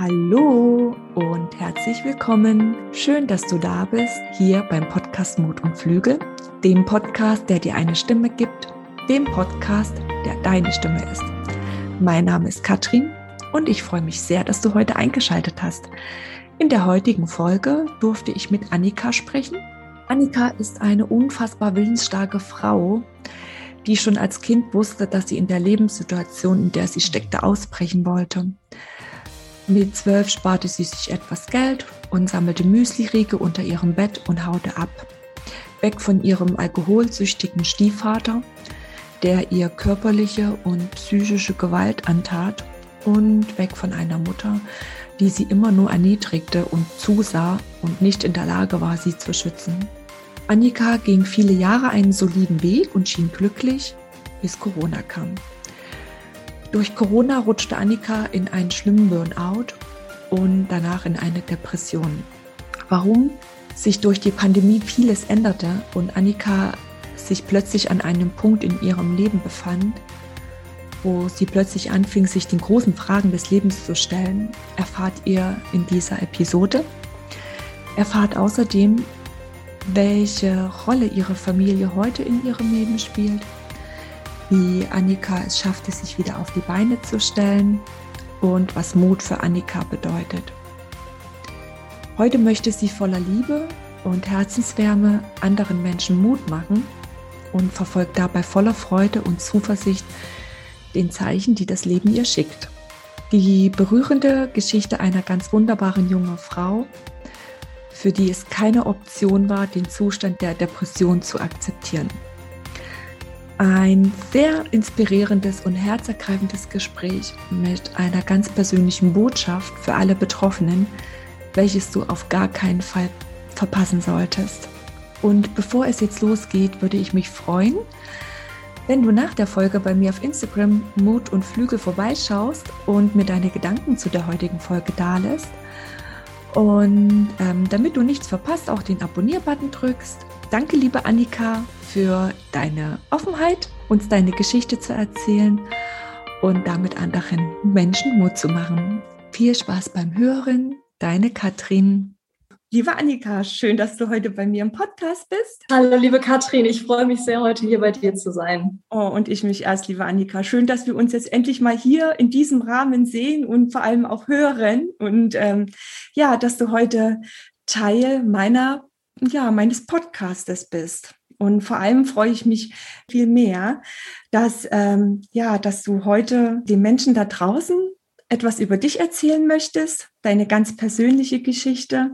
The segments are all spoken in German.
Hallo und herzlich willkommen. Schön, dass du da bist, hier beim Podcast Mut und Flügel, dem Podcast, der dir eine Stimme gibt, dem Podcast, der deine Stimme ist. Mein Name ist Katrin und ich freue mich sehr, dass du heute eingeschaltet hast. In der heutigen Folge durfte ich mit Annika sprechen. Annika ist eine unfassbar willensstarke Frau, die schon als Kind wusste, dass sie in der Lebenssituation, in der sie steckte, ausbrechen wollte. Mit zwölf sparte sie sich etwas Geld und sammelte Müsli-Riege unter ihrem Bett und haute ab. Weg von ihrem alkoholsüchtigen Stiefvater, der ihr körperliche und psychische Gewalt antat und weg von einer Mutter, die sie immer nur erniedrigte und zusah und nicht in der Lage war, sie zu schützen. Annika ging viele Jahre einen soliden Weg und schien glücklich, bis Corona kam. Durch Corona rutschte Annika in einen schlimmen Burnout und danach in eine Depression. Warum sich durch die Pandemie vieles änderte und Annika sich plötzlich an einem Punkt in ihrem Leben befand, wo sie plötzlich anfing, sich den großen Fragen des Lebens zu stellen, erfahrt ihr in dieser Episode. Erfahrt außerdem, welche Rolle ihre Familie heute in ihrem Leben spielt wie Annika es schaffte, sich wieder auf die Beine zu stellen und was Mut für Annika bedeutet. Heute möchte sie voller Liebe und Herzenswärme anderen Menschen Mut machen und verfolgt dabei voller Freude und Zuversicht den Zeichen, die das Leben ihr schickt. Die berührende Geschichte einer ganz wunderbaren jungen Frau, für die es keine Option war, den Zustand der Depression zu akzeptieren. Ein sehr inspirierendes und herzergreifendes Gespräch mit einer ganz persönlichen Botschaft für alle Betroffenen, welches du auf gar keinen Fall verpassen solltest. Und bevor es jetzt losgeht, würde ich mich freuen, wenn du nach der Folge bei mir auf Instagram Mut und Flügel vorbeischaust und mir deine Gedanken zu der heutigen Folge dalässt. Und ähm, damit du nichts verpasst, auch den Abonnier-Button drückst. Danke, liebe Annika, für deine Offenheit, uns deine Geschichte zu erzählen und damit anderen Menschen Mut zu machen. Viel Spaß beim Hören, deine Katrin. Liebe Annika, schön, dass du heute bei mir im Podcast bist. Hallo, liebe Katrin, ich freue mich sehr, heute hier bei dir zu sein. Oh, und ich mich erst, liebe Annika. Schön, dass wir uns jetzt endlich mal hier in diesem Rahmen sehen und vor allem auch hören. Und ähm, ja, dass du heute Teil meiner, ja, meines Podcastes bist. Und vor allem freue ich mich viel mehr, dass, ähm, ja, dass du heute den Menschen da draußen etwas über dich erzählen möchtest, deine ganz persönliche Geschichte,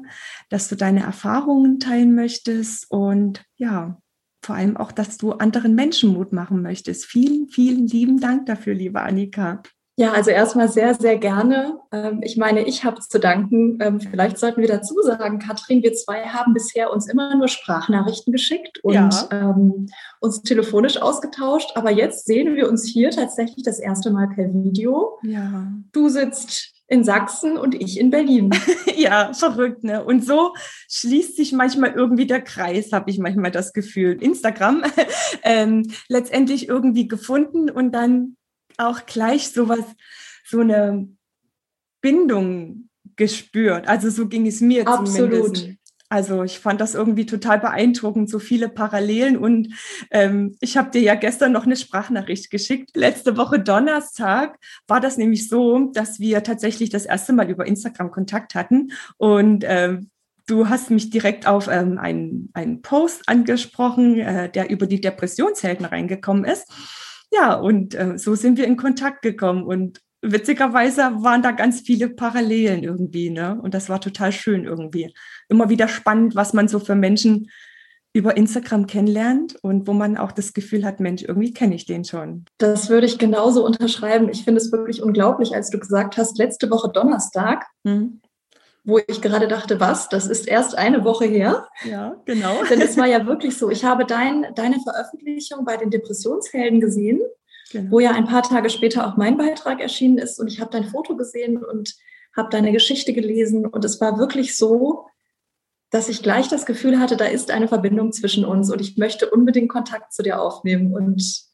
dass du deine Erfahrungen teilen möchtest und ja, vor allem auch, dass du anderen Menschen Mut machen möchtest. Vielen, vielen lieben Dank dafür, liebe Annika. Ja, also erstmal sehr, sehr gerne. Ähm, ich meine, ich habe zu danken. Ähm, vielleicht sollten wir dazu sagen, Katrin, wir zwei haben bisher uns immer nur Sprachnachrichten geschickt und ja. ähm, uns telefonisch ausgetauscht. Aber jetzt sehen wir uns hier tatsächlich das erste Mal per Video. Ja. Du sitzt in Sachsen und ich in Berlin. ja, verrückt, ne? Und so schließt sich manchmal irgendwie der Kreis, habe ich manchmal das Gefühl. Instagram ähm, letztendlich irgendwie gefunden und dann auch gleich sowas, so eine Bindung gespürt. Also so ging es mir Absolut. zumindest. Also ich fand das irgendwie total beeindruckend, so viele Parallelen. Und ähm, ich habe dir ja gestern noch eine Sprachnachricht geschickt. Letzte Woche Donnerstag war das nämlich so, dass wir tatsächlich das erste Mal über Instagram Kontakt hatten. Und ähm, du hast mich direkt auf ähm, einen, einen Post angesprochen, äh, der über die Depressionshelden reingekommen ist. Ja, und äh, so sind wir in Kontakt gekommen und witzigerweise waren da ganz viele Parallelen irgendwie, ne? Und das war total schön irgendwie. Immer wieder spannend, was man so für Menschen über Instagram kennenlernt und wo man auch das Gefühl hat, Mensch, irgendwie kenne ich den schon. Das würde ich genauso unterschreiben. Ich finde es wirklich unglaublich, als du gesagt hast, letzte Woche Donnerstag, mhm wo ich gerade dachte, was, das ist erst eine Woche her. Ja, genau. Denn es war ja wirklich so, ich habe dein, deine Veröffentlichung bei den Depressionshelden gesehen, genau. wo ja ein paar Tage später auch mein Beitrag erschienen ist und ich habe dein Foto gesehen und habe deine Geschichte gelesen und es war wirklich so, dass ich gleich das Gefühl hatte, da ist eine Verbindung zwischen uns und ich möchte unbedingt Kontakt zu dir aufnehmen und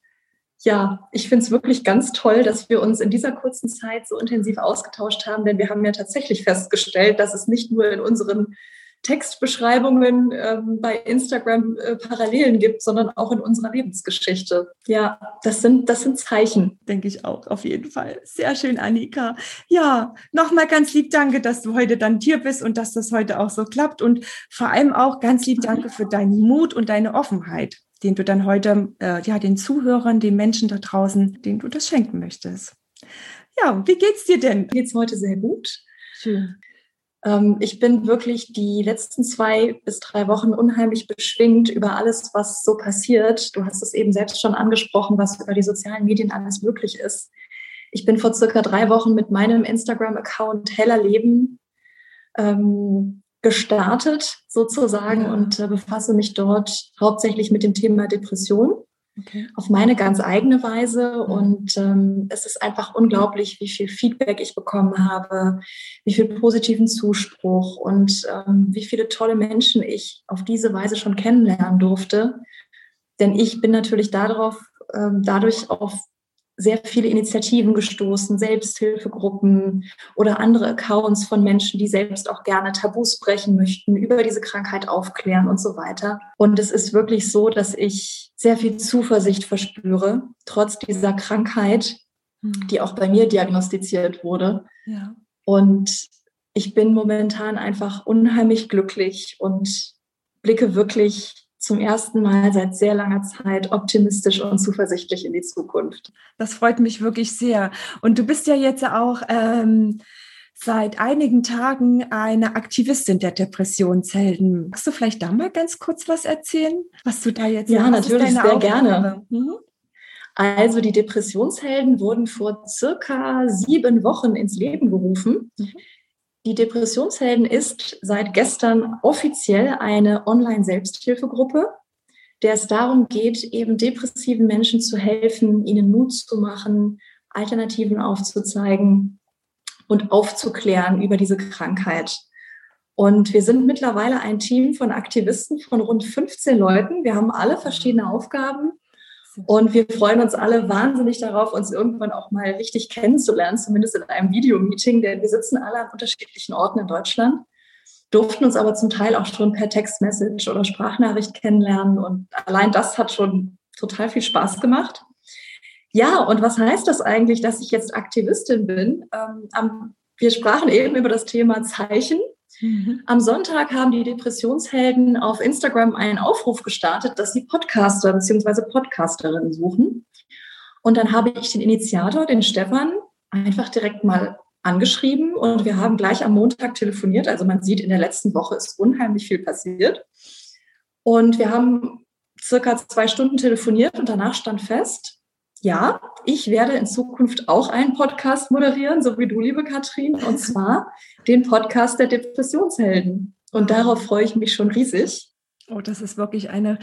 ja, ich finde es wirklich ganz toll, dass wir uns in dieser kurzen Zeit so intensiv ausgetauscht haben, denn wir haben ja tatsächlich festgestellt, dass es nicht nur in unseren Textbeschreibungen ähm, bei Instagram äh, Parallelen gibt, sondern auch in unserer Lebensgeschichte. Ja, das sind, das sind Zeichen. Denke ich auch, auf jeden Fall. Sehr schön, Annika. Ja, nochmal ganz lieb danke, dass du heute dann hier bist und dass das heute auch so klappt. Und vor allem auch ganz lieb danke für deinen Mut und deine Offenheit, den du dann heute, äh, ja, den Zuhörern, den Menschen da draußen, denen du das schenken möchtest. Ja, wie geht's dir denn? Geht's heute sehr gut. Schön. Ähm, ich bin wirklich die letzten zwei bis drei Wochen unheimlich beschwingt über alles, was so passiert. Du hast es eben selbst schon angesprochen, was über die sozialen Medien alles möglich ist. Ich bin vor circa drei Wochen mit meinem Instagram-Account Heller Leben ähm, gestartet sozusagen und äh, befasse mich dort hauptsächlich mit dem Thema Depression okay. auf meine ganz eigene Weise. Und ähm, es ist einfach unglaublich, wie viel Feedback ich bekommen habe, wie viel positiven Zuspruch und ähm, wie viele tolle Menschen ich auf diese Weise schon kennenlernen durfte. Denn ich bin natürlich darauf, ähm, dadurch auf sehr viele Initiativen gestoßen, Selbsthilfegruppen oder andere Accounts von Menschen, die selbst auch gerne Tabus brechen möchten, über diese Krankheit aufklären und so weiter. Und es ist wirklich so, dass ich sehr viel Zuversicht verspüre, trotz dieser Krankheit, hm. die auch bei mir diagnostiziert wurde. Ja. Und ich bin momentan einfach unheimlich glücklich und blicke wirklich zum ersten Mal seit sehr langer Zeit optimistisch und zuversichtlich in die Zukunft. Das freut mich wirklich sehr. Und du bist ja jetzt auch ähm, seit einigen Tagen eine Aktivistin der Depressionshelden. Magst du vielleicht da mal ganz kurz was erzählen, was du da jetzt Ja, natürlich, sehr Aufgabe? gerne. Mhm. Also die Depressionshelden wurden vor circa sieben Wochen ins Leben gerufen. Mhm. Die Depressionshelden ist seit gestern offiziell eine Online-Selbsthilfegruppe, der es darum geht, eben depressiven Menschen zu helfen, ihnen Mut zu machen, Alternativen aufzuzeigen und aufzuklären über diese Krankheit. Und wir sind mittlerweile ein Team von Aktivisten von rund 15 Leuten. Wir haben alle verschiedene Aufgaben und wir freuen uns alle wahnsinnig darauf, uns irgendwann auch mal richtig kennenzulernen, zumindest in einem Videomeeting, denn wir sitzen alle an unterschiedlichen Orten in Deutschland, durften uns aber zum Teil auch schon per Textmessage oder Sprachnachricht kennenlernen. Und allein das hat schon total viel Spaß gemacht. Ja, und was heißt das eigentlich, dass ich jetzt Aktivistin bin? Ähm, wir sprachen eben über das Thema Zeichen. Mhm. Am Sonntag haben die Depressionshelden auf Instagram einen Aufruf gestartet, dass sie Podcaster bzw. Podcasterinnen suchen. Und dann habe ich den Initiator, den Stefan, einfach direkt mal angeschrieben und wir haben gleich am Montag telefoniert. Also man sieht, in der letzten Woche ist unheimlich viel passiert. Und wir haben circa zwei Stunden telefoniert und danach stand fest, ja, ich werde in Zukunft auch einen Podcast moderieren, so wie du, liebe Katrin, und zwar den Podcast der Depressionshelden. Und darauf freue ich mich schon riesig. Oh, das ist wirklich eine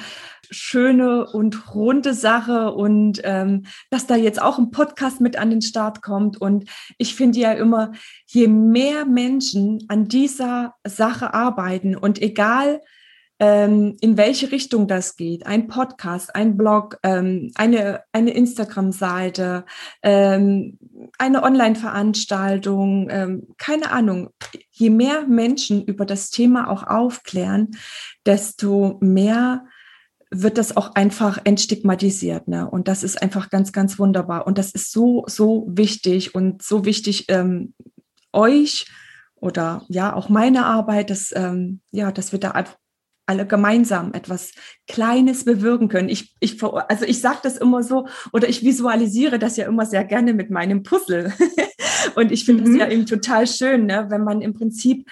schöne und runde Sache und ähm, dass da jetzt auch ein Podcast mit an den Start kommt. Und ich finde ja immer, je mehr Menschen an dieser Sache arbeiten und egal, ähm, in welche Richtung das geht. Ein Podcast, ein Blog, ähm, eine, eine Instagram-Seite, ähm, eine Online-Veranstaltung, ähm, keine Ahnung. Je mehr Menschen über das Thema auch aufklären, desto mehr wird das auch einfach entstigmatisiert. Ne? Und das ist einfach ganz, ganz wunderbar. Und das ist so, so wichtig und so wichtig, ähm, euch oder ja auch meine Arbeit, dass, ähm, ja, dass wir da alle gemeinsam etwas Kleines bewirken können. Ich, ich, also ich sage das immer so oder ich visualisiere das ja immer sehr gerne mit meinem Puzzle. Und ich finde es mhm. ja eben total schön, ne, wenn man im Prinzip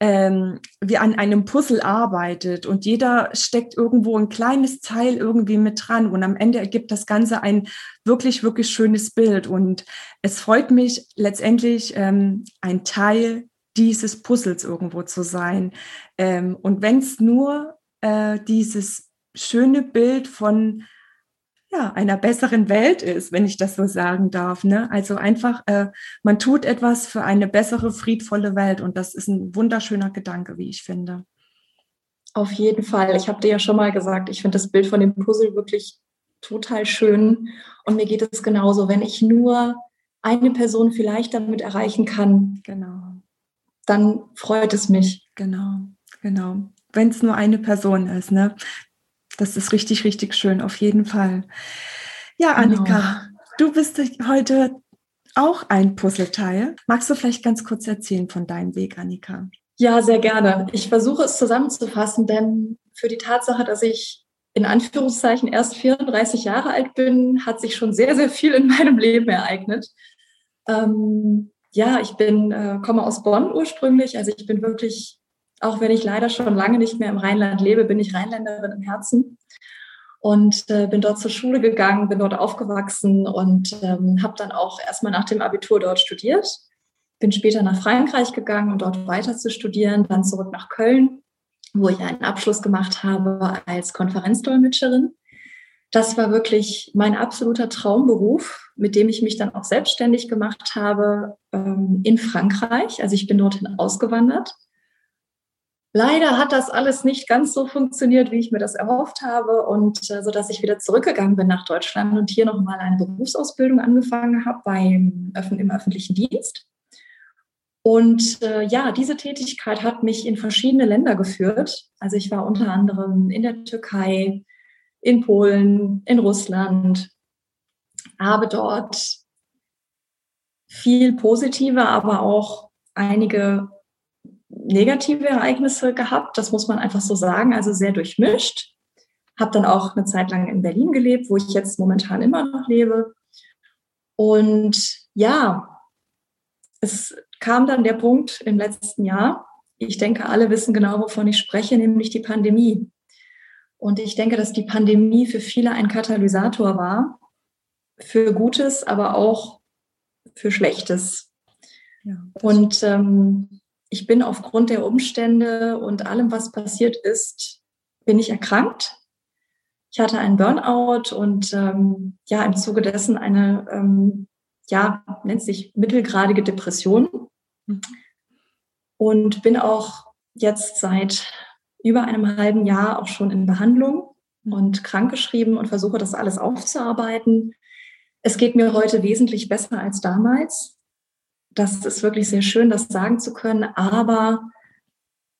ähm, wie an einem Puzzle arbeitet und jeder steckt irgendwo ein kleines Teil irgendwie mit dran und am Ende ergibt das Ganze ein wirklich, wirklich schönes Bild. Und es freut mich letztendlich, ähm, ein Teil dieses Puzzles irgendwo zu sein. Ähm, und wenn es nur äh, dieses schöne Bild von ja, einer besseren Welt ist, wenn ich das so sagen darf. Ne? Also einfach, äh, man tut etwas für eine bessere, friedvolle Welt und das ist ein wunderschöner Gedanke, wie ich finde. Auf jeden Fall. Ich habe dir ja schon mal gesagt, ich finde das Bild von dem Puzzle wirklich total schön. Und mir geht es genauso, wenn ich nur eine Person vielleicht damit erreichen kann. Genau. Dann freut es mich. Genau, genau. Wenn es nur eine Person ist, ne? Das ist richtig, richtig schön, auf jeden Fall. Ja, genau. Annika, genau. du bist heute auch ein Puzzleteil. Magst du vielleicht ganz kurz erzählen von deinem Weg, Annika? Ja, sehr gerne. Ich versuche es zusammenzufassen, denn für die Tatsache, dass ich in Anführungszeichen erst 34 Jahre alt bin, hat sich schon sehr, sehr viel in meinem Leben ereignet. Ähm, ja, ich bin, äh, komme aus Bonn ursprünglich. Also ich bin wirklich, auch wenn ich leider schon lange nicht mehr im Rheinland lebe, bin ich Rheinländerin im Herzen und äh, bin dort zur Schule gegangen, bin dort aufgewachsen und ähm, habe dann auch erstmal nach dem Abitur dort studiert. Bin später nach Frankreich gegangen, um dort weiter zu studieren, dann zurück nach Köln, wo ich einen Abschluss gemacht habe als Konferenzdolmetscherin. Das war wirklich mein absoluter Traumberuf, mit dem ich mich dann auch selbstständig gemacht habe ähm, in Frankreich. Also ich bin dorthin ausgewandert Leider hat das alles nicht ganz so funktioniert, wie ich mir das erhofft habe und äh, so dass ich wieder zurückgegangen bin nach Deutschland und hier nochmal eine Berufsausbildung angefangen habe beim im öffentlichen Dienst. Und äh, ja, diese Tätigkeit hat mich in verschiedene Länder geführt. Also ich war unter anderem in der Türkei, in Polen, in Russland, habe dort viel positive, aber auch einige negative Ereignisse gehabt, das muss man einfach so sagen, also sehr durchmischt. Habe dann auch eine Zeit lang in Berlin gelebt, wo ich jetzt momentan immer noch lebe. Und ja, es kam dann der Punkt im letzten Jahr. Ich denke, alle wissen genau, wovon ich spreche, nämlich die Pandemie. Und ich denke, dass die Pandemie für viele ein Katalysator war, für Gutes, aber auch für Schlechtes. Ja, und ähm, ich bin aufgrund der Umstände und allem, was passiert ist, bin ich erkrankt. Ich hatte einen Burnout und ähm, ja, im Zuge dessen eine, ähm, ja, nennt sich mittelgradige Depression. Mhm. Und bin auch jetzt seit über einem halben Jahr auch schon in Behandlung mhm. und krankgeschrieben und versuche das alles aufzuarbeiten. Es geht mir heute wesentlich besser als damals das ist wirklich sehr schön, das sagen zu können. Aber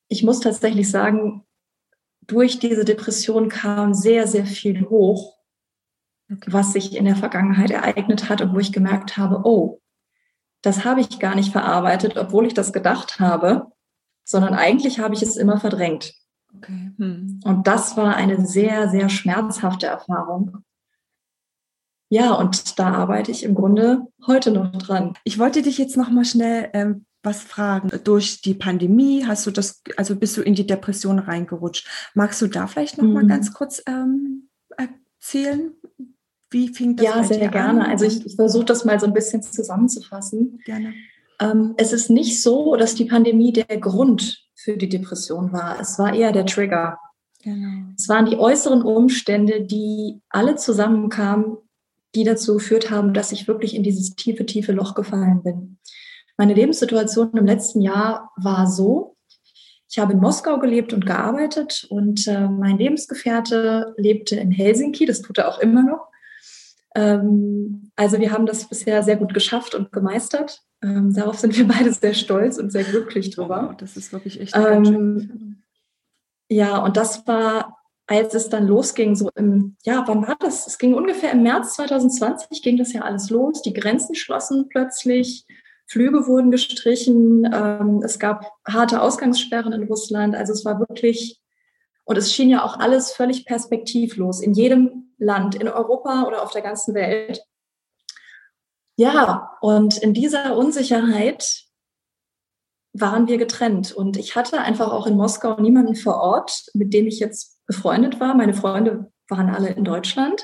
ich muss tatsächlich sagen, durch diese Depression kam sehr, sehr viel hoch, was sich in der Vergangenheit ereignet hat und wo ich gemerkt habe, oh, das habe ich gar nicht verarbeitet, obwohl ich das gedacht habe, sondern eigentlich habe ich es immer verdrängt. Okay. Hm. Und das war eine sehr, sehr schmerzhafte Erfahrung. Ja, und da arbeite ich im Grunde heute noch dran. Ich wollte dich jetzt noch mal schnell ähm, was fragen. Durch die Pandemie hast du das, also bist du in die Depression reingerutscht. Magst du da vielleicht noch mhm. mal ganz kurz ähm, erzählen? Wie fing das Ja, sehr gerne. An? Also ich, ich versuche das mal so ein bisschen zusammenzufassen. Gerne. Ähm, es ist nicht so, dass die Pandemie der Grund für die Depression war. Es war eher der Trigger. Genau. Es waren die äußeren Umstände, die alle zusammenkamen, die dazu geführt haben, dass ich wirklich in dieses tiefe, tiefe Loch gefallen bin. Meine Lebenssituation im letzten Jahr war so, ich habe in Moskau gelebt und gearbeitet und äh, mein Lebensgefährte lebte in Helsinki, das tut er auch immer noch. Ähm, also wir haben das bisher sehr gut geschafft und gemeistert. Ähm, darauf sind wir beide sehr stolz und sehr glücklich drüber. Oh, das ist wirklich echt ähm, Ja, und das war als es dann losging, so im, ja, wann war das? Es ging ungefähr im März 2020, ging das ja alles los. Die Grenzen schlossen plötzlich, Flüge wurden gestrichen, ähm, es gab harte Ausgangssperren in Russland. Also es war wirklich, und es schien ja auch alles völlig perspektivlos in jedem Land, in Europa oder auf der ganzen Welt. Ja, und in dieser Unsicherheit waren wir getrennt. Und ich hatte einfach auch in Moskau niemanden vor Ort, mit dem ich jetzt befreundet war. Meine Freunde waren alle in Deutschland.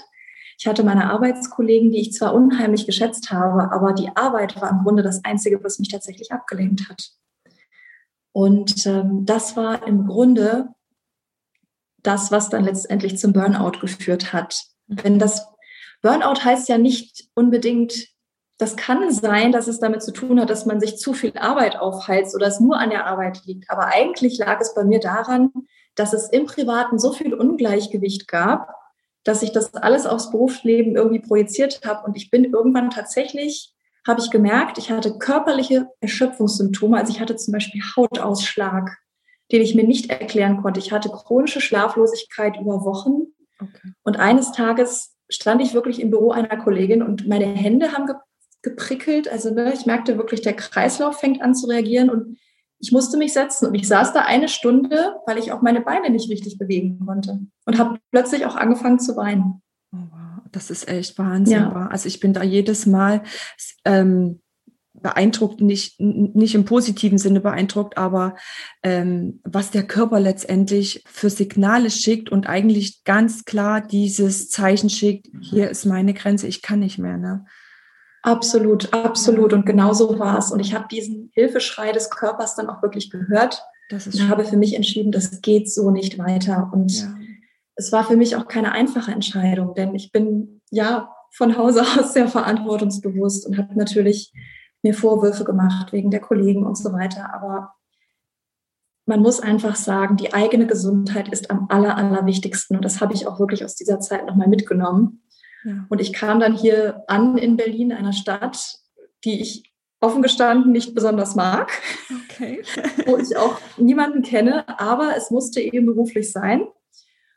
Ich hatte meine Arbeitskollegen, die ich zwar unheimlich geschätzt habe, aber die Arbeit war im Grunde das Einzige, was mich tatsächlich abgelenkt hat. Und ähm, das war im Grunde das, was dann letztendlich zum Burnout geführt hat. Wenn das Burnout heißt ja nicht unbedingt, das kann sein, dass es damit zu tun hat, dass man sich zu viel Arbeit aufheizt oder es nur an der Arbeit liegt. Aber eigentlich lag es bei mir daran, dass es im Privaten so viel Ungleichgewicht gab, dass ich das alles aufs Berufsleben irgendwie projiziert habe. Und ich bin irgendwann tatsächlich, habe ich gemerkt, ich hatte körperliche Erschöpfungssymptome. Also ich hatte zum Beispiel Hautausschlag, den ich mir nicht erklären konnte. Ich hatte chronische Schlaflosigkeit über Wochen. Okay. Und eines Tages stand ich wirklich im Büro einer Kollegin und meine Hände haben geprickelt. Also ne, ich merkte wirklich, der Kreislauf fängt an zu reagieren und ich musste mich setzen und ich saß da eine Stunde, weil ich auch meine Beine nicht richtig bewegen konnte und habe plötzlich auch angefangen zu weinen. Oh, wow. Das ist echt Wahnsinn. Ja. Also ich bin da jedes Mal ähm, beeindruckt, nicht, nicht im positiven Sinne beeindruckt, aber ähm, was der Körper letztendlich für Signale schickt und eigentlich ganz klar dieses Zeichen schickt, hier ist meine Grenze, ich kann nicht mehr. Ne? Absolut, absolut. Und genau so war es. Und ich habe diesen Hilfeschrei des Körpers dann auch wirklich gehört und habe für mich entschieden, das geht so nicht weiter. Und ja. es war für mich auch keine einfache Entscheidung, denn ich bin ja von Hause aus sehr verantwortungsbewusst und habe natürlich mir Vorwürfe gemacht wegen der Kollegen und so weiter. Aber man muss einfach sagen, die eigene Gesundheit ist am aller, allerwichtigsten. Und das habe ich auch wirklich aus dieser Zeit nochmal mitgenommen. Und ich kam dann hier an in Berlin, einer Stadt, die ich offen gestanden nicht besonders mag, okay. wo ich auch niemanden kenne, aber es musste eben beruflich sein.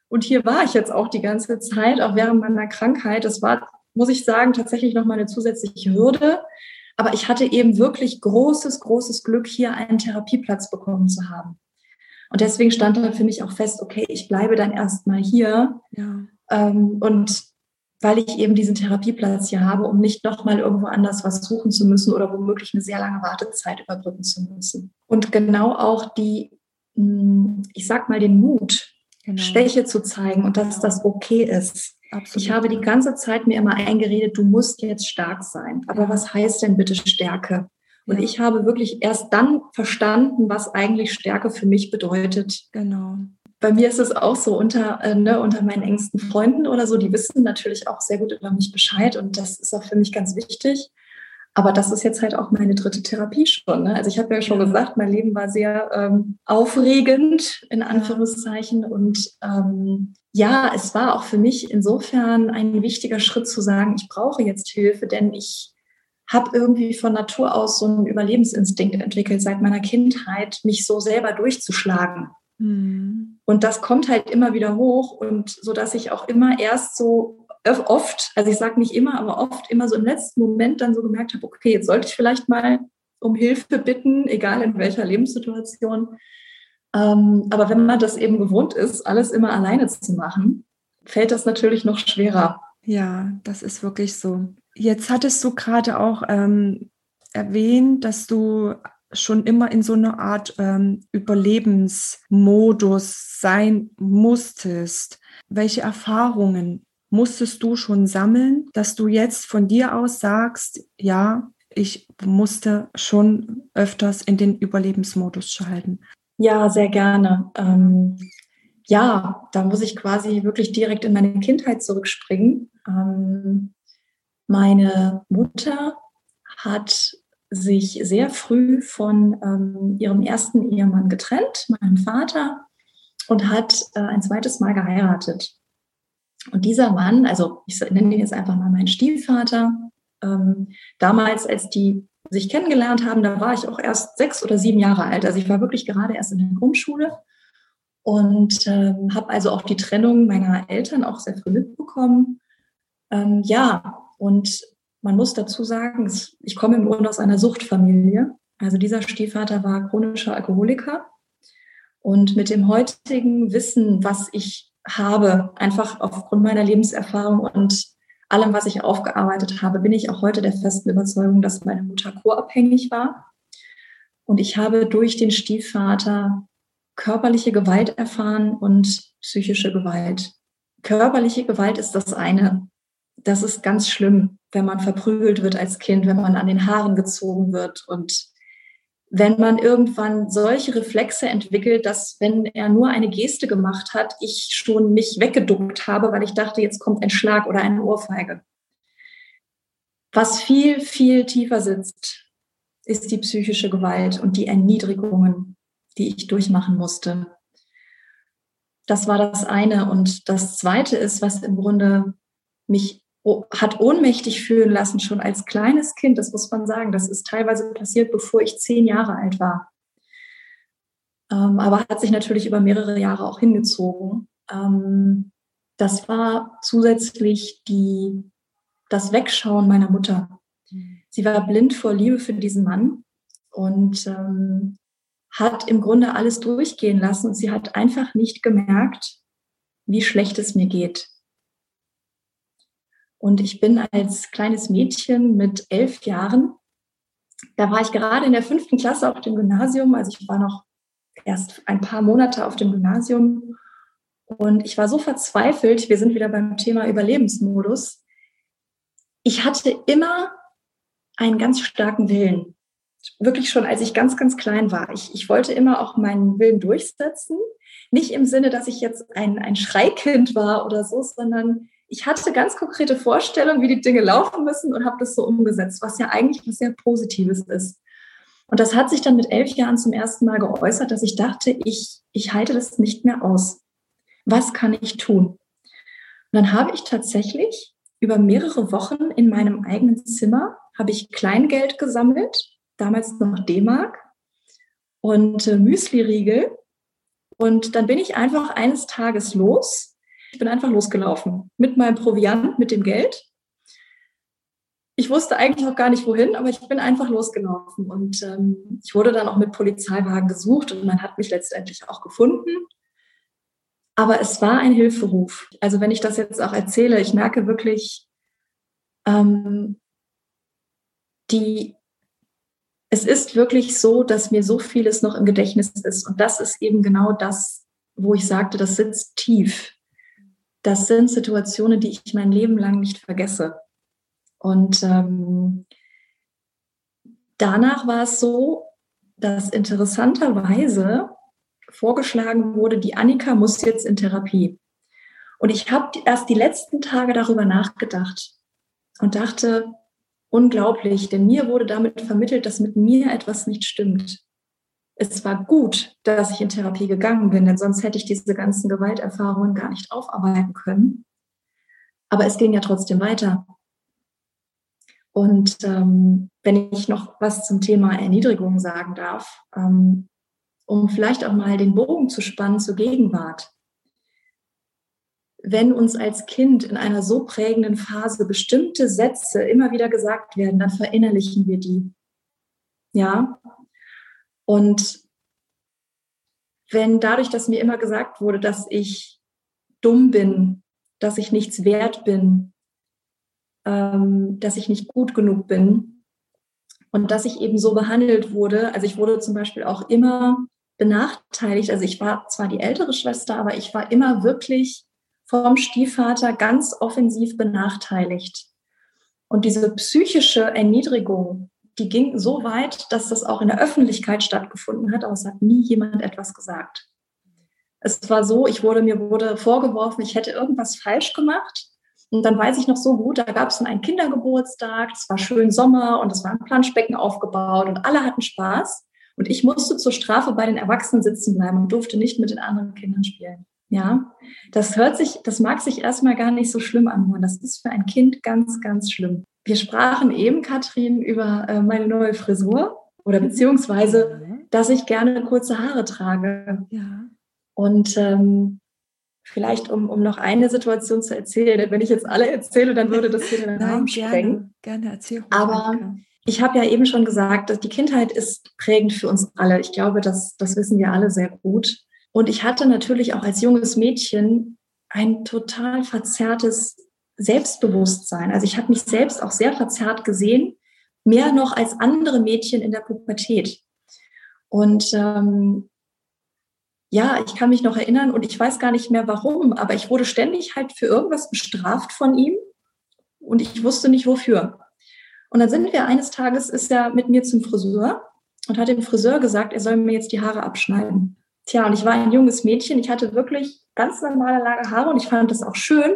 Und hier war ich jetzt auch die ganze Zeit, auch während meiner Krankheit. Das war, muss ich sagen, tatsächlich noch mal eine zusätzliche Hürde. Aber ich hatte eben wirklich großes, großes Glück, hier einen Therapieplatz bekommen zu haben. Und deswegen stand dann für mich auch fest, okay, ich bleibe dann erstmal hier. Ja. Ähm, und weil ich eben diesen Therapieplatz hier habe, um nicht nochmal irgendwo anders was suchen zu müssen oder womöglich eine sehr lange Wartezeit überbrücken zu müssen. Und genau auch die, hm, ich sag mal, den Mut, genau. Schwäche zu zeigen und dass das okay ist. Absolut. Ich habe die ganze Zeit mir immer eingeredet, du musst jetzt stark sein. Aber was heißt denn bitte Stärke? Und ja. ich habe wirklich erst dann verstanden, was eigentlich Stärke für mich bedeutet. Genau bei mir ist es auch so unter, äh, ne, unter meinen engsten Freunden oder so, die wissen natürlich auch sehr gut über mich Bescheid und das ist auch für mich ganz wichtig. Aber das ist jetzt halt auch meine dritte Therapie schon. Ne? Also ich habe ja schon gesagt, mein Leben war sehr ähm, aufregend, in Anführungszeichen. Und ähm, ja, es war auch für mich insofern ein wichtiger Schritt zu sagen, ich brauche jetzt Hilfe, denn ich habe irgendwie von Natur aus so einen Überlebensinstinkt entwickelt, seit meiner Kindheit, mich so selber durchzuschlagen. Mhm. Und das kommt halt immer wieder hoch und so, dass ich auch immer erst so oft, also ich sage nicht immer, aber oft immer so im letzten Moment dann so gemerkt habe, okay, jetzt sollte ich vielleicht mal um Hilfe bitten, egal in welcher Lebenssituation. Ähm, aber wenn man das eben gewohnt ist, alles immer alleine zu machen, fällt das natürlich noch schwerer. Ja, das ist wirklich so. Jetzt hattest du gerade auch ähm, erwähnt, dass du schon immer in so einer Art ähm, Überlebensmodus sein musstest? Welche Erfahrungen musstest du schon sammeln, dass du jetzt von dir aus sagst, ja, ich musste schon öfters in den Überlebensmodus schalten? Ja, sehr gerne. Ähm, ja, da muss ich quasi wirklich direkt in meine Kindheit zurückspringen. Ähm, meine Mutter hat sich sehr früh von ähm, ihrem ersten Ehemann getrennt, meinem Vater, und hat äh, ein zweites Mal geheiratet. Und dieser Mann, also ich nenne ihn jetzt einfach mal meinen Stiefvater, ähm, damals, als die sich kennengelernt haben, da war ich auch erst sechs oder sieben Jahre alt. Also ich war wirklich gerade erst in der Grundschule und ähm, habe also auch die Trennung meiner Eltern auch sehr früh mitbekommen. Ähm, ja, und man muss dazu sagen, ich komme im Grunde aus einer Suchtfamilie. Also dieser Stiefvater war chronischer Alkoholiker. Und mit dem heutigen Wissen, was ich habe, einfach aufgrund meiner Lebenserfahrung und allem, was ich aufgearbeitet habe, bin ich auch heute der festen Überzeugung, dass meine Mutter co-abhängig war. Und ich habe durch den Stiefvater körperliche Gewalt erfahren und psychische Gewalt. Körperliche Gewalt ist das eine. Das ist ganz schlimm wenn man verprügelt wird als Kind, wenn man an den Haaren gezogen wird und wenn man irgendwann solche Reflexe entwickelt, dass wenn er nur eine Geste gemacht hat, ich schon mich weggeduckt habe, weil ich dachte, jetzt kommt ein Schlag oder eine Ohrfeige. Was viel, viel tiefer sitzt, ist die psychische Gewalt und die Erniedrigungen, die ich durchmachen musste. das war das eine. Und das zweite ist, was im Grunde mich hat ohnmächtig fühlen lassen, schon als kleines Kind. Das muss man sagen. Das ist teilweise passiert, bevor ich zehn Jahre alt war. Ähm, aber hat sich natürlich über mehrere Jahre auch hingezogen. Ähm, das war zusätzlich die, das Wegschauen meiner Mutter. Sie war blind vor Liebe für diesen Mann und ähm, hat im Grunde alles durchgehen lassen. Und sie hat einfach nicht gemerkt, wie schlecht es mir geht. Und ich bin als kleines Mädchen mit elf Jahren, da war ich gerade in der fünften Klasse auf dem Gymnasium, also ich war noch erst ein paar Monate auf dem Gymnasium und ich war so verzweifelt, wir sind wieder beim Thema Überlebensmodus. Ich hatte immer einen ganz starken Willen. Wirklich schon, als ich ganz, ganz klein war. Ich, ich wollte immer auch meinen Willen durchsetzen. Nicht im Sinne, dass ich jetzt ein, ein Schreikind war oder so, sondern ich hatte ganz konkrete Vorstellungen, wie die Dinge laufen müssen und habe das so umgesetzt, was ja eigentlich was sehr Positives ist. Und das hat sich dann mit elf Jahren zum ersten Mal geäußert, dass ich dachte, ich, ich halte das nicht mehr aus. Was kann ich tun? Und dann habe ich tatsächlich über mehrere Wochen in meinem eigenen Zimmer habe ich Kleingeld gesammelt, damals noch D-Mark und äh, Müsli-Riegel. Und dann bin ich einfach eines Tages los ich bin einfach losgelaufen mit meinem Proviant, mit dem Geld. Ich wusste eigentlich auch gar nicht wohin, aber ich bin einfach losgelaufen und ähm, ich wurde dann auch mit Polizeiwagen gesucht und man hat mich letztendlich auch gefunden. Aber es war ein Hilferuf. Also wenn ich das jetzt auch erzähle, ich merke wirklich, ähm, die, es ist wirklich so, dass mir so vieles noch im Gedächtnis ist. Und das ist eben genau das, wo ich sagte, das sitzt tief das sind Situationen, die ich mein Leben lang nicht vergesse. Und ähm, danach war es so, dass interessanterweise vorgeschlagen wurde, die Annika muss jetzt in Therapie. Und ich habe erst die letzten Tage darüber nachgedacht und dachte, unglaublich, denn mir wurde damit vermittelt, dass mit mir etwas nicht stimmt es war gut, dass ich in Therapie gegangen bin, denn sonst hätte ich diese ganzen Gewalterfahrungen gar nicht aufarbeiten können. Aber es ging ja trotzdem weiter. Und ähm, wenn ich noch was zum Thema Erniedrigung sagen darf, ähm, um vielleicht auch mal den Bogen zu spannen zur Gegenwart. Wenn uns als Kind in einer so prägenden Phase bestimmte Sätze immer wieder gesagt werden, dann verinnerlichen wir die. Ja, und wenn dadurch, dass mir immer gesagt wurde, dass ich dumm bin, dass ich nichts wert bin, ähm, dass ich nicht gut genug bin und dass ich eben so behandelt wurde, also ich wurde zum Beispiel auch immer benachteiligt, also ich war zwar die ältere Schwester, aber ich war immer wirklich vom Stiefvater ganz offensiv benachteiligt. Und diese psychische Erniedrigung, die ging so weit, dass das auch in der Öffentlichkeit stattgefunden hat, aber es hat nie jemand etwas gesagt. Es war so, ich wurde, mir wurde vorgeworfen, ich hätte irgendwas falsch gemacht. Und dann weiß ich noch so gut, da gab es einen Kindergeburtstag, es war schön Sommer und es war ein Planschbecken aufgebaut und alle hatten Spaß. Und ich musste zur Strafe bei den Erwachsenen sitzen bleiben und durfte nicht mit den anderen Kindern spielen. Ja, das hört sich, das mag sich erstmal gar nicht so schlimm anhören. Das ist für ein Kind ganz, ganz schlimm. Wir sprachen eben, Katrin, über äh, meine neue Frisur oder beziehungsweise, dass ich gerne kurze Haare trage. Ja. Und ähm, vielleicht, um, um noch eine Situation zu erzählen, wenn ich jetzt alle erzähle, dann würde das hier den Rahmen sprengen. Gerne, erzähl. Aber ich habe ja eben schon gesagt, dass die Kindheit ist prägend für uns alle. Ich glaube, das, das wissen wir alle sehr gut. Und ich hatte natürlich auch als junges Mädchen ein total verzerrtes Selbstbewusstsein. Also ich habe mich selbst auch sehr verzerrt gesehen, mehr noch als andere Mädchen in der Pubertät. Und ähm, ja, ich kann mich noch erinnern und ich weiß gar nicht mehr warum, aber ich wurde ständig halt für irgendwas bestraft von ihm und ich wusste nicht wofür. Und dann sind wir eines Tages, ist er mit mir zum Friseur und hat dem Friseur gesagt, er soll mir jetzt die Haare abschneiden. Tja, und ich war ein junges Mädchen, ich hatte wirklich ganz normale lange Haare und ich fand das auch schön.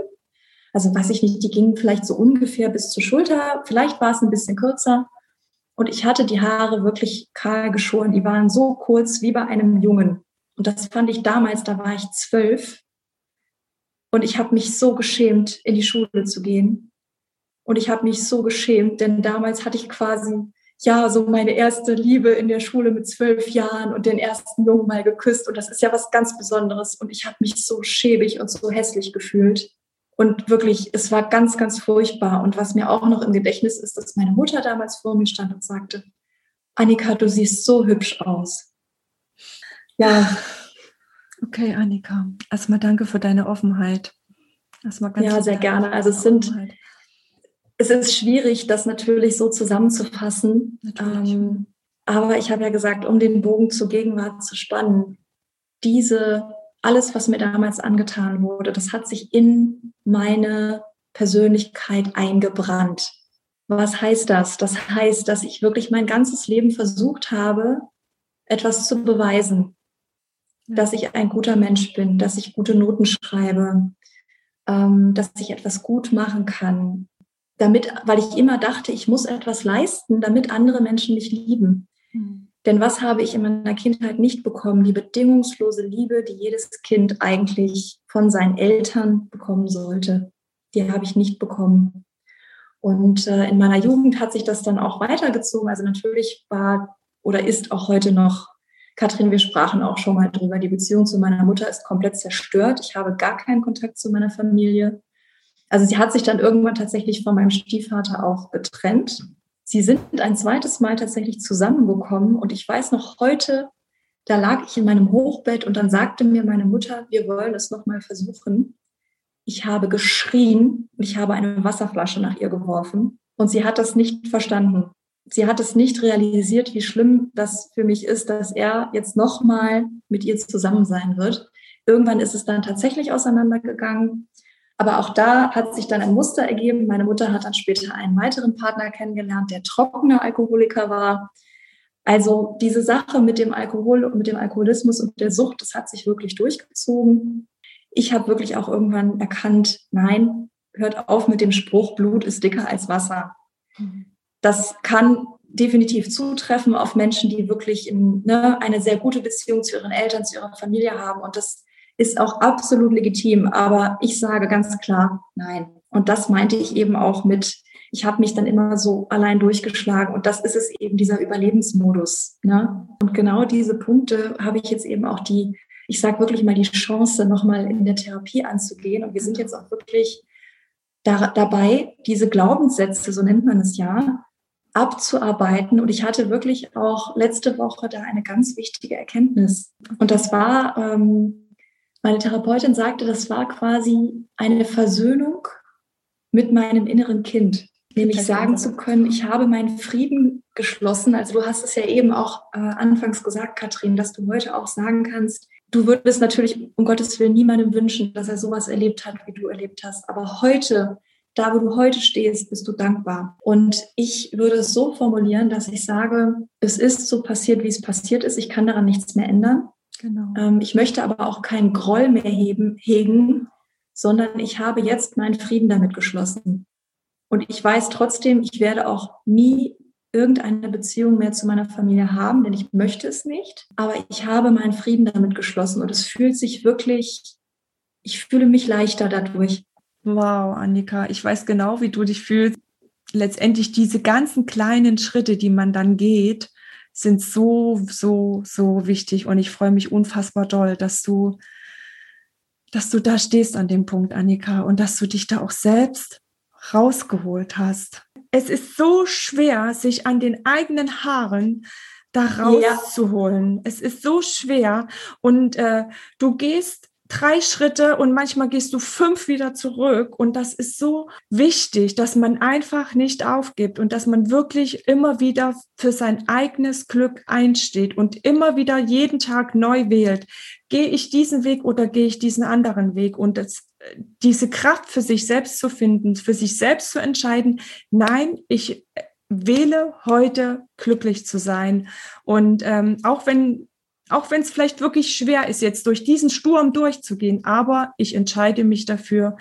Also weiß ich nicht, die gingen vielleicht so ungefähr bis zur Schulter, vielleicht war es ein bisschen kürzer. Und ich hatte die Haare wirklich kahl geschoren, die waren so kurz wie bei einem Jungen. Und das fand ich damals, da war ich zwölf. Und ich habe mich so geschämt, in die Schule zu gehen. Und ich habe mich so geschämt, denn damals hatte ich quasi, ja, so meine erste Liebe in der Schule mit zwölf Jahren und den ersten Jungen mal geküsst. Und das ist ja was ganz Besonderes. Und ich habe mich so schäbig und so hässlich gefühlt. Und wirklich, es war ganz, ganz furchtbar. Und was mir auch noch im Gedächtnis ist, dass meine Mutter damals vor mir stand und sagte, Annika, du siehst so hübsch aus. Ja. Okay, Annika. Erstmal danke für deine Offenheit. Erstmal ganz ja, sehr gerne. Also es sind, es ist schwierig, das natürlich so zusammenzufassen. Ähm, aber ich habe ja gesagt, um den Bogen zur Gegenwart zu spannen, diese alles, was mir damals angetan wurde, das hat sich in meine Persönlichkeit eingebrannt. Was heißt das? Das heißt, dass ich wirklich mein ganzes Leben versucht habe, etwas zu beweisen, dass ich ein guter Mensch bin, dass ich gute Noten schreibe, ähm, dass ich etwas gut machen kann, damit, weil ich immer dachte, ich muss etwas leisten, damit andere Menschen mich lieben. Denn was habe ich in meiner Kindheit nicht bekommen? Die bedingungslose Liebe, die jedes Kind eigentlich von seinen Eltern bekommen sollte. Die habe ich nicht bekommen. Und äh, in meiner Jugend hat sich das dann auch weitergezogen. Also natürlich war oder ist auch heute noch, Kathrin, wir sprachen auch schon mal drüber, die Beziehung zu meiner Mutter ist komplett zerstört. Ich habe gar keinen Kontakt zu meiner Familie. Also sie hat sich dann irgendwann tatsächlich von meinem Stiefvater auch getrennt. Sie sind ein zweites Mal tatsächlich zusammengekommen und ich weiß noch heute, da lag ich in meinem Hochbett und dann sagte mir meine Mutter, wir wollen es nochmal versuchen. Ich habe geschrien und ich habe eine Wasserflasche nach ihr geworfen und sie hat das nicht verstanden. Sie hat es nicht realisiert, wie schlimm das für mich ist, dass er jetzt nochmal mit ihr zusammen sein wird. Irgendwann ist es dann tatsächlich auseinandergegangen. Aber auch da hat sich dann ein Muster ergeben. Meine Mutter hat dann später einen weiteren Partner kennengelernt, der trockener Alkoholiker war. Also diese Sache mit dem Alkohol und mit dem Alkoholismus und der Sucht, das hat sich wirklich durchgezogen. Ich habe wirklich auch irgendwann erkannt, nein, hört auf mit dem Spruch, Blut ist dicker als Wasser. Das kann definitiv zutreffen auf Menschen, die wirklich in, ne, eine sehr gute Beziehung zu ihren Eltern, zu ihrer Familie haben. Und das ist auch absolut legitim. Aber ich sage ganz klar, nein. Und das meinte ich eben auch mit, ich habe mich dann immer so allein durchgeschlagen. Und das ist es eben, dieser Überlebensmodus. Ne? Und genau diese Punkte habe ich jetzt eben auch die, ich sage wirklich mal die Chance, nochmal in der Therapie anzugehen. Und wir sind jetzt auch wirklich da, dabei, diese Glaubenssätze, so nennt man es ja, abzuarbeiten. Und ich hatte wirklich auch letzte Woche da eine ganz wichtige Erkenntnis. Und das war, ähm, meine Therapeutin sagte, das war quasi eine Versöhnung mit meinem inneren Kind. Nämlich sagen zu können, ich habe meinen Frieden geschlossen. Also du hast es ja eben auch äh, anfangs gesagt, Katrin, dass du heute auch sagen kannst, du würdest natürlich um Gottes Willen niemandem wünschen, dass er sowas erlebt hat, wie du erlebt hast. Aber heute, da wo du heute stehst, bist du dankbar. Und ich würde es so formulieren, dass ich sage, es ist so passiert, wie es passiert ist. Ich kann daran nichts mehr ändern. Genau. Ähm, ich möchte aber auch keinen Groll mehr heben, hegen, sondern ich habe jetzt meinen Frieden damit geschlossen. Und ich weiß trotzdem, ich werde auch nie irgendeine Beziehung mehr zu meiner Familie haben, denn ich möchte es nicht. Aber ich habe meinen Frieden damit geschlossen und es fühlt sich wirklich, ich fühle mich leichter dadurch. Wow, Annika, ich weiß genau, wie du dich fühlst. Letztendlich diese ganzen kleinen Schritte, die man dann geht, sind so, so, so wichtig. Und ich freue mich unfassbar doll, dass du, dass du da stehst an dem Punkt, Annika, und dass du dich da auch selbst rausgeholt hast. Es ist so schwer, sich an den eigenen Haaren da rauszuholen. Ja. Es ist so schwer. Und äh, du gehst drei Schritte und manchmal gehst du fünf wieder zurück. Und das ist so wichtig, dass man einfach nicht aufgibt und dass man wirklich immer wieder für sein eigenes Glück einsteht und immer wieder jeden Tag neu wählt. Gehe ich diesen Weg oder gehe ich diesen anderen Weg? Und das, diese Kraft für sich selbst zu finden, für sich selbst zu entscheiden, nein, ich wähle heute glücklich zu sein. Und ähm, auch wenn auch wenn es vielleicht wirklich schwer ist, jetzt durch diesen Sturm durchzugehen, aber ich entscheide mich dafür,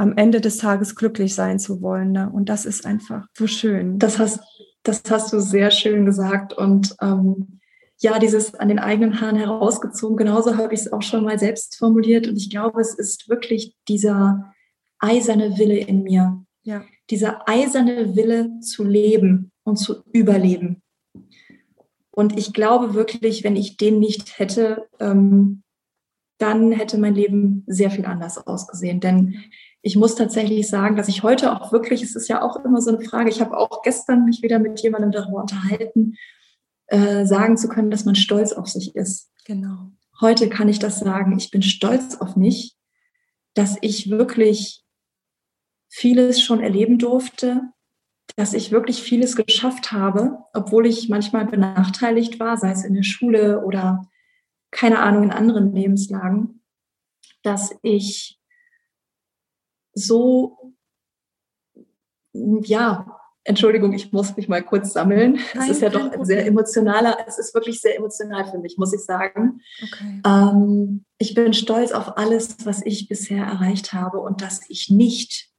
am Ende des Tages glücklich sein zu wollen. Ne? Und das ist einfach so schön. Das hast, das hast du sehr schön gesagt. Und ähm, ja, dieses an den eigenen Haaren herausgezogen, genauso habe ich es auch schon mal selbst formuliert. Und ich glaube, es ist wirklich dieser eiserne Wille in mir. Ja. Dieser eiserne Wille zu leben und zu überleben. Und ich glaube wirklich, wenn ich den nicht hätte, ähm, dann hätte mein Leben sehr viel anders ausgesehen. Denn ich muss tatsächlich sagen, dass ich heute auch wirklich, es ist ja auch immer so eine Frage, ich habe auch gestern mich wieder mit jemandem darüber unterhalten, äh, sagen zu können, dass man stolz auf sich ist. Genau. Heute kann ich das sagen, ich bin stolz auf mich, dass ich wirklich vieles schon erleben durfte, dass ich wirklich vieles geschafft habe, obwohl ich manchmal benachteiligt war, sei es in der Schule oder keine Ahnung in anderen Lebenslagen, dass ich so, ja, Entschuldigung, ich muss mich mal kurz sammeln. Nein, es ist ja doch ein sehr emotionaler, es ist wirklich sehr emotional für mich, muss ich sagen. Okay. Ähm, ich bin stolz auf alles, was ich bisher erreicht habe und dass ich nicht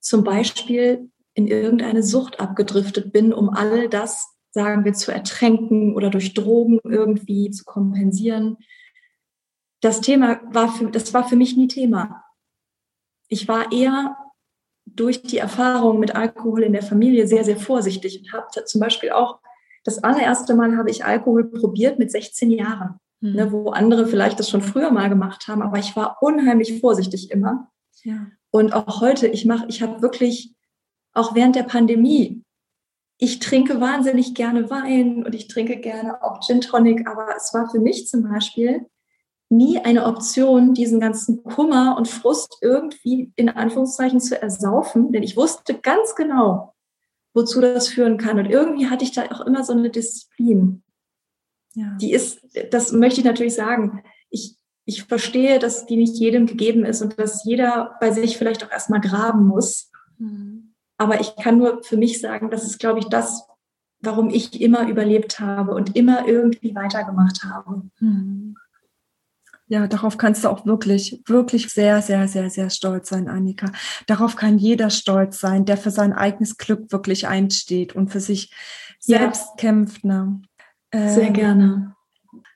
zum Beispiel in irgendeine Sucht abgedriftet bin, um all das, sagen wir, zu ertränken oder durch Drogen irgendwie zu kompensieren. Das Thema war für, das war für mich nie Thema. Ich war eher durch die Erfahrung mit Alkohol in der Familie sehr, sehr vorsichtig und habe zum Beispiel auch das allererste Mal habe ich Alkohol probiert mit 16 Jahren, hm. ne, wo andere vielleicht das schon früher mal gemacht haben, aber ich war unheimlich vorsichtig immer. Ja. Und auch heute, ich mache, ich habe wirklich auch während der Pandemie, ich trinke wahnsinnig gerne Wein und ich trinke gerne auch Gin Tonic, aber es war für mich zum Beispiel nie eine Option, diesen ganzen Kummer und Frust irgendwie in Anführungszeichen zu ersaufen, denn ich wusste ganz genau, wozu das führen kann. Und irgendwie hatte ich da auch immer so eine Disziplin. Ja. Die ist, das möchte ich natürlich sagen, ich, ich verstehe, dass die nicht jedem gegeben ist und dass jeder bei sich vielleicht auch erstmal graben muss. Mhm. Aber ich kann nur für mich sagen, das ist, glaube ich, das, warum ich immer überlebt habe und immer irgendwie weitergemacht habe. Mhm. Ja, darauf kannst du auch wirklich, wirklich sehr, sehr, sehr, sehr stolz sein, Annika. Darauf kann jeder stolz sein, der für sein eigenes Glück wirklich einsteht und für sich selbst ja. kämpft. Ne? Ähm, sehr gerne.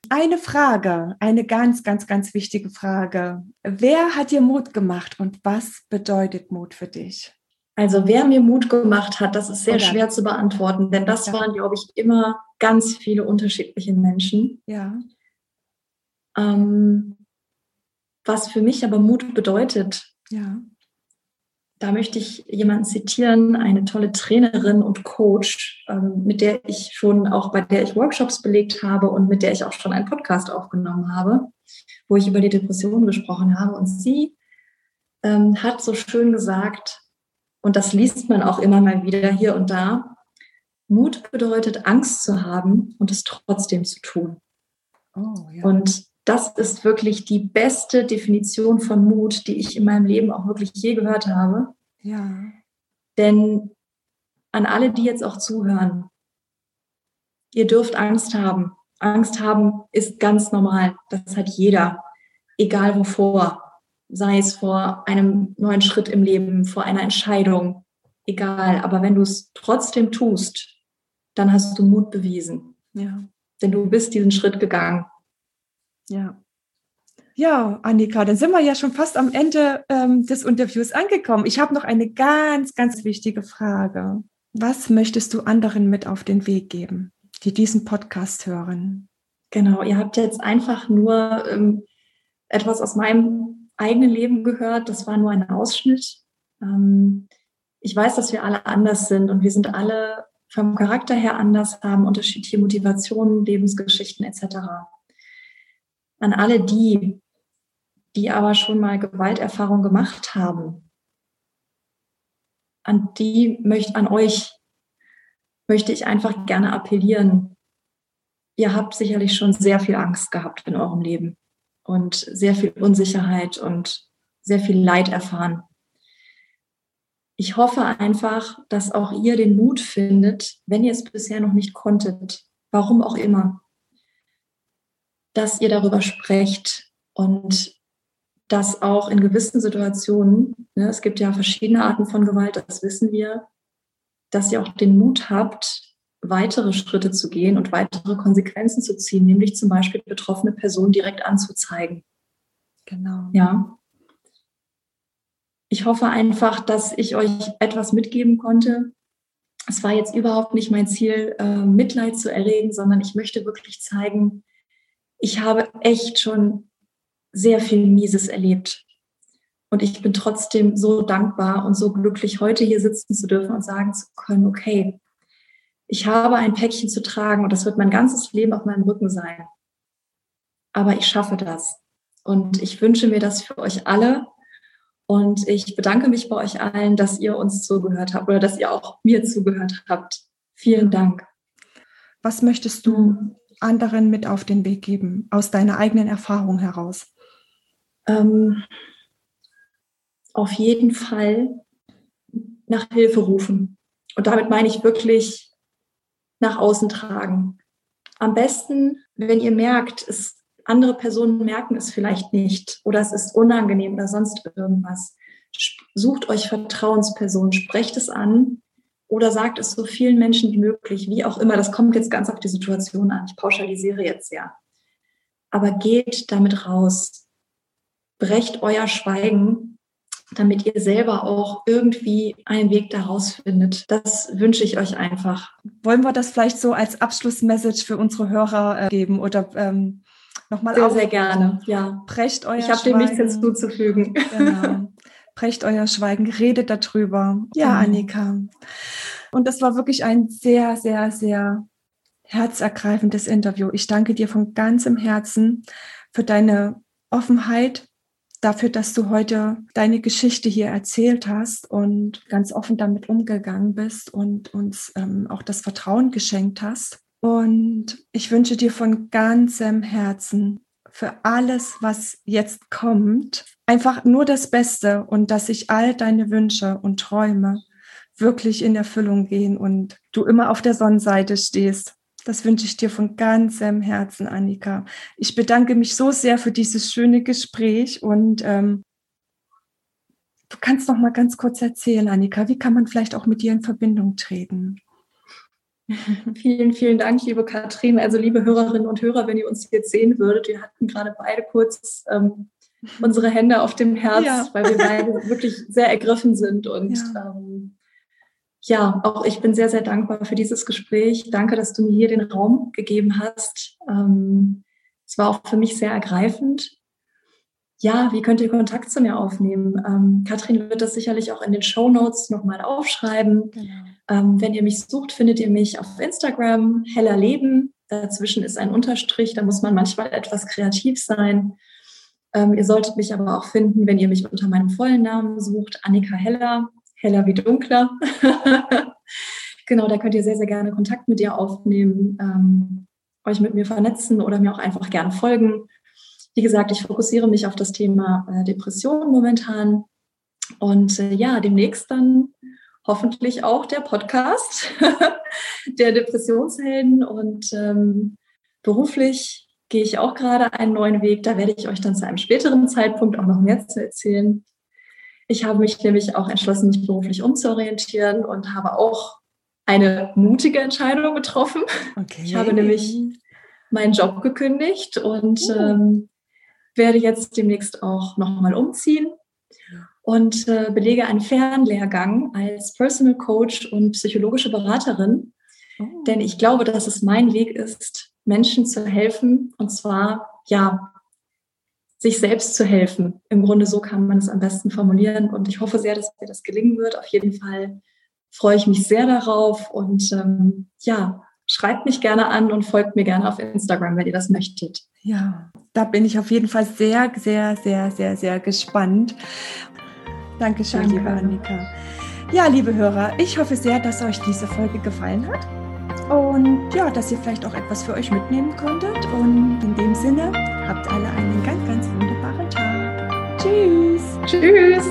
Eine Frage, eine ganz, ganz, ganz wichtige Frage. Wer hat dir Mut gemacht und was bedeutet Mut für dich? Also wer mir Mut gemacht hat, das ist sehr Oder? schwer zu beantworten, denn das ja. waren, glaube ich, immer ganz viele unterschiedliche Menschen. Ja. Ähm, was für mich aber Mut bedeutet, ja. da möchte ich jemanden zitieren, eine tolle Trainerin und Coach, ähm, mit der ich schon auch bei der ich Workshops belegt habe und mit der ich auch schon einen Podcast aufgenommen habe, wo ich über die Depression gesprochen habe. Und sie ähm, hat so schön gesagt, und das liest man auch immer mal wieder hier und da, Mut bedeutet Angst zu haben und es trotzdem zu tun. Oh, ja. Und das ist wirklich die beste Definition von Mut, die ich in meinem Leben auch wirklich je gehört habe. Ja. Denn an alle, die jetzt auch zuhören, ihr dürft Angst haben. Angst haben ist ganz normal. Das hat jeder, egal wovor. Sei es vor einem neuen Schritt im Leben, vor einer Entscheidung, egal. Aber wenn du es trotzdem tust, dann hast du Mut bewiesen. Ja. Denn du bist diesen Schritt gegangen. Ja. Ja, Annika, dann sind wir ja schon fast am Ende ähm, des Interviews angekommen. Ich habe noch eine ganz, ganz wichtige Frage. Was möchtest du anderen mit auf den Weg geben, die diesen Podcast hören? Genau, ihr habt jetzt einfach nur ähm, etwas aus meinem eigenen Leben gehört. Das war nur ein Ausschnitt. Ähm, ich weiß, dass wir alle anders sind und wir sind alle vom Charakter her anders, haben unterschiedliche Motivationen, Lebensgeschichten etc an alle die, die aber schon mal Gewalterfahrung gemacht haben, an die möchte, an euch möchte ich einfach gerne appellieren. Ihr habt sicherlich schon sehr viel Angst gehabt in eurem Leben und sehr viel Unsicherheit und sehr viel Leid erfahren. Ich hoffe einfach, dass auch ihr den Mut findet, wenn ihr es bisher noch nicht konntet, warum auch immer, dass ihr darüber sprecht und dass auch in gewissen Situationen, ne, es gibt ja verschiedene Arten von Gewalt, das wissen wir, dass ihr auch den Mut habt, weitere Schritte zu gehen und weitere Konsequenzen zu ziehen, nämlich zum Beispiel betroffene Personen direkt anzuzeigen. Genau. Ja. Ich hoffe einfach, dass ich euch etwas mitgeben konnte. Es war jetzt überhaupt nicht mein Ziel, äh, Mitleid zu erregen, sondern ich möchte wirklich zeigen, ich habe echt schon sehr viel Mieses erlebt. Und ich bin trotzdem so dankbar und so glücklich, heute hier sitzen zu dürfen und sagen zu können, okay, ich habe ein Päckchen zu tragen und das wird mein ganzes Leben auf meinem Rücken sein. Aber ich schaffe das. Und ich wünsche mir das für euch alle. Und ich bedanke mich bei euch allen, dass ihr uns zugehört habt oder dass ihr auch mir zugehört habt. Vielen Dank. Was möchtest du anderen mit auf den Weg geben, aus deiner eigenen Erfahrung heraus? Ähm, auf jeden Fall nach Hilfe rufen. Und damit meine ich wirklich nach außen tragen. Am besten, wenn ihr merkt, es, andere Personen merken es vielleicht nicht oder es ist unangenehm oder sonst irgendwas. Sucht euch Vertrauenspersonen, sprecht es an oder sagt es so vielen Menschen wie möglich, wie auch immer. Das kommt jetzt ganz auf die Situation an. Ich pauschalisiere jetzt ja. Aber geht damit raus. Brecht euer Schweigen, damit ihr selber auch irgendwie einen Weg daraus findet. Das wünsche ich euch einfach. Wollen wir das vielleicht so als Abschlussmessage für unsere Hörer äh, geben oder ähm, nochmal Sehr, auf, sehr gerne, ja. Brecht euer Ich habe dem nichts hinzuzufügen. Genau. brecht euer Schweigen, redet darüber. Ja, mhm. Annika. Und das war wirklich ein sehr, sehr, sehr herzergreifendes Interview. Ich danke dir von ganzem Herzen für deine Offenheit, dafür, dass du heute deine Geschichte hier erzählt hast und ganz offen damit umgegangen bist und uns ähm, auch das Vertrauen geschenkt hast. Und ich wünsche dir von ganzem Herzen für alles, was jetzt kommt, einfach nur das Beste und dass sich all deine Wünsche und Träume wirklich in Erfüllung gehen und du immer auf der Sonnenseite stehst. Das wünsche ich dir von ganzem Herzen, Annika. Ich bedanke mich so sehr für dieses schöne Gespräch und ähm, du kannst noch mal ganz kurz erzählen, Annika, wie kann man vielleicht auch mit dir in Verbindung treten? Vielen, vielen Dank, liebe Katrin. Also liebe Hörerinnen und Hörer, wenn ihr uns jetzt sehen würdet, wir hatten gerade beide kurz ähm, unsere Hände auf dem Herz, ja. weil wir beide wirklich sehr ergriffen sind. Und ja. Ähm, ja, auch ich bin sehr, sehr dankbar für dieses Gespräch. Danke, dass du mir hier den Raum gegeben hast. Ähm, es war auch für mich sehr ergreifend. Ja, wie könnt ihr Kontakt zu mir aufnehmen? Ähm, Katrin wird das sicherlich auch in den Show Notes nochmal aufschreiben. Genau. Ähm, wenn ihr mich sucht, findet ihr mich auf Instagram, heller Leben. Dazwischen ist ein Unterstrich, da muss man manchmal etwas kreativ sein. Ähm, ihr solltet mich aber auch finden, wenn ihr mich unter meinem vollen Namen sucht, Annika Heller, heller wie dunkler. genau, da könnt ihr sehr, sehr gerne Kontakt mit ihr aufnehmen, ähm, euch mit mir vernetzen oder mir auch einfach gerne folgen. Wie gesagt, ich fokussiere mich auf das Thema äh, Depression momentan. Und äh, ja, demnächst dann hoffentlich auch der Podcast der Depressionshelden. Und ähm, beruflich gehe ich auch gerade einen neuen Weg. Da werde ich euch dann zu einem späteren Zeitpunkt auch noch mehr zu erzählen. Ich habe mich nämlich auch entschlossen, mich beruflich umzuorientieren und habe auch eine mutige Entscheidung getroffen. Okay. Ich habe nämlich meinen Job gekündigt und oh. ähm, werde jetzt demnächst auch nochmal umziehen und äh, belege einen Fernlehrgang als Personal Coach und psychologische Beraterin. Oh. Denn ich glaube, dass es mein Weg ist, Menschen zu helfen und zwar, ja, sich selbst zu helfen. Im Grunde so kann man es am besten formulieren und ich hoffe sehr, dass mir das gelingen wird. Auf jeden Fall freue ich mich sehr darauf und ähm, ja, schreibt mich gerne an und folgt mir gerne auf Instagram, wenn ihr das möchtet. Ja, da bin ich auf jeden Fall sehr, sehr, sehr, sehr, sehr gespannt. Dankeschön, Danke. liebe Annika. Ja, liebe Hörer, ich hoffe sehr, dass euch diese Folge gefallen hat und ja, dass ihr vielleicht auch etwas für euch mitnehmen konntet. Und in dem Sinne, habt alle einen ganz. Tschüss. Tschüss.